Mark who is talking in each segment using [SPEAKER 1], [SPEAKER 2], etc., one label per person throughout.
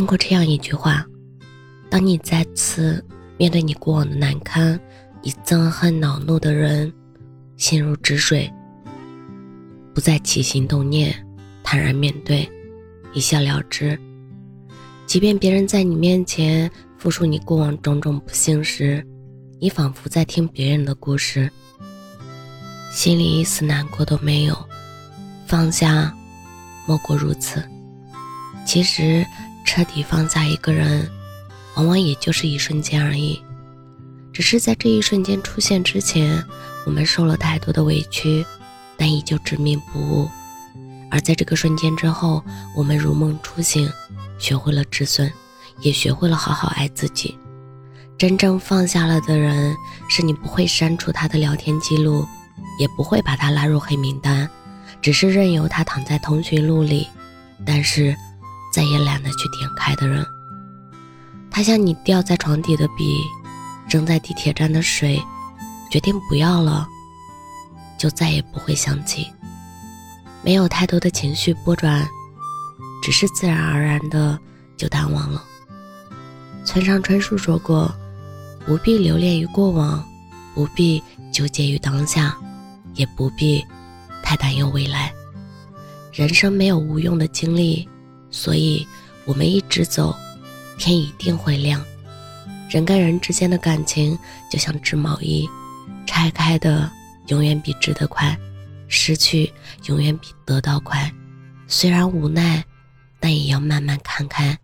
[SPEAKER 1] 听过这样一句话：当你再次面对你过往的难堪，你憎恨恼怒的人，心如止水，不再起心动念，坦然面对，一笑了之。即便别人在你面前复述你过往种种不幸时，你仿佛在听别人的故事，心里一丝难过都没有。放下，莫过如此。其实，彻底放下一个人，往往也就是一瞬间而已。只是在这一瞬间出现之前，我们受了太多的委屈，但依旧执迷不悟；而在这个瞬间之后，我们如梦初醒，学会了止损，也学会了好好爱自己。真正放下了的人，是你不会删除他的聊天记录，也不会把他拉入黑名单，只是任由他躺在通讯录里，但是再也懒得去点开的人。他像你掉在床底的笔，扔在地铁站的水，决定不要了，就再也不会想起。没有太多的情绪波转，只是自然而然的就淡忘了。村上春树说过。不必留恋于过往，不必纠结于当下，也不必太担忧未来。人生没有无用的经历，所以我们一直走，天一定会亮。人跟人之间的感情就像织毛衣，拆开的永远比织得快，失去永远比得到快。虽然无奈，但也要慢慢看开。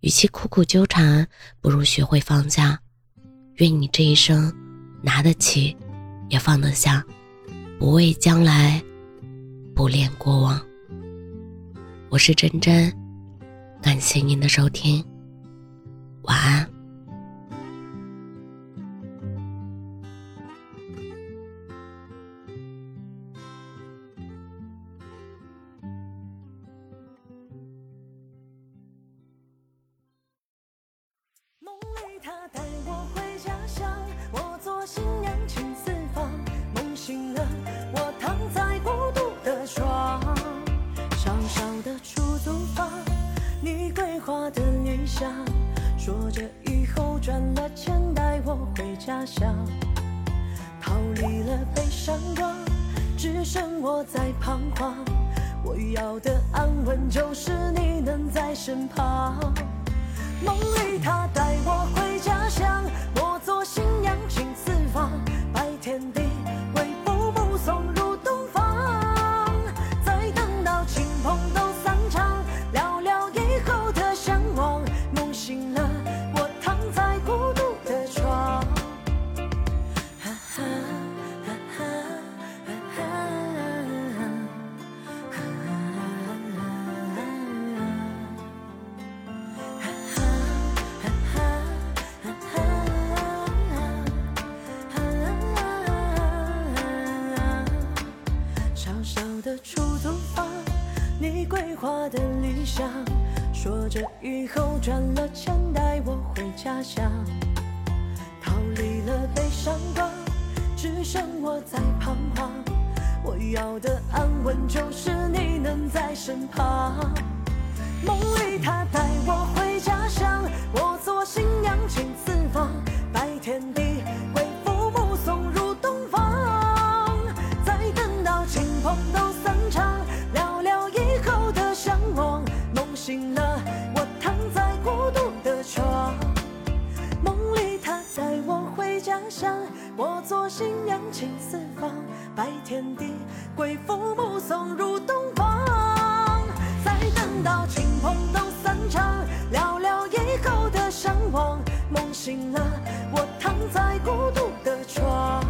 [SPEAKER 1] 与其苦苦纠缠，不如学会放下。愿你这一生拿得起，也放得下，不畏将来，不恋过往。我是真真，感谢您的收听，晚安。
[SPEAKER 2] 下，说着以后赚了钱带我回家乡。逃离了悲伤光，只剩我在彷徨。我要的安稳就是你能在身旁。梦里他带我回家的出租房，你规划的理想，说着以后赚了钱带我回家乡，逃离了悲伤吧，只剩我在彷徨。我要的安稳就是你能在身旁。梦里他带我回家乡，我做新娘进四方，拜天地醒了。我躺在孤独的床，梦里他带我回家乡，我做新娘请四方，拜天地，贵父母送入洞房。再等到亲朋都散场，聊聊以后的向往。梦醒了，我躺在孤独的床。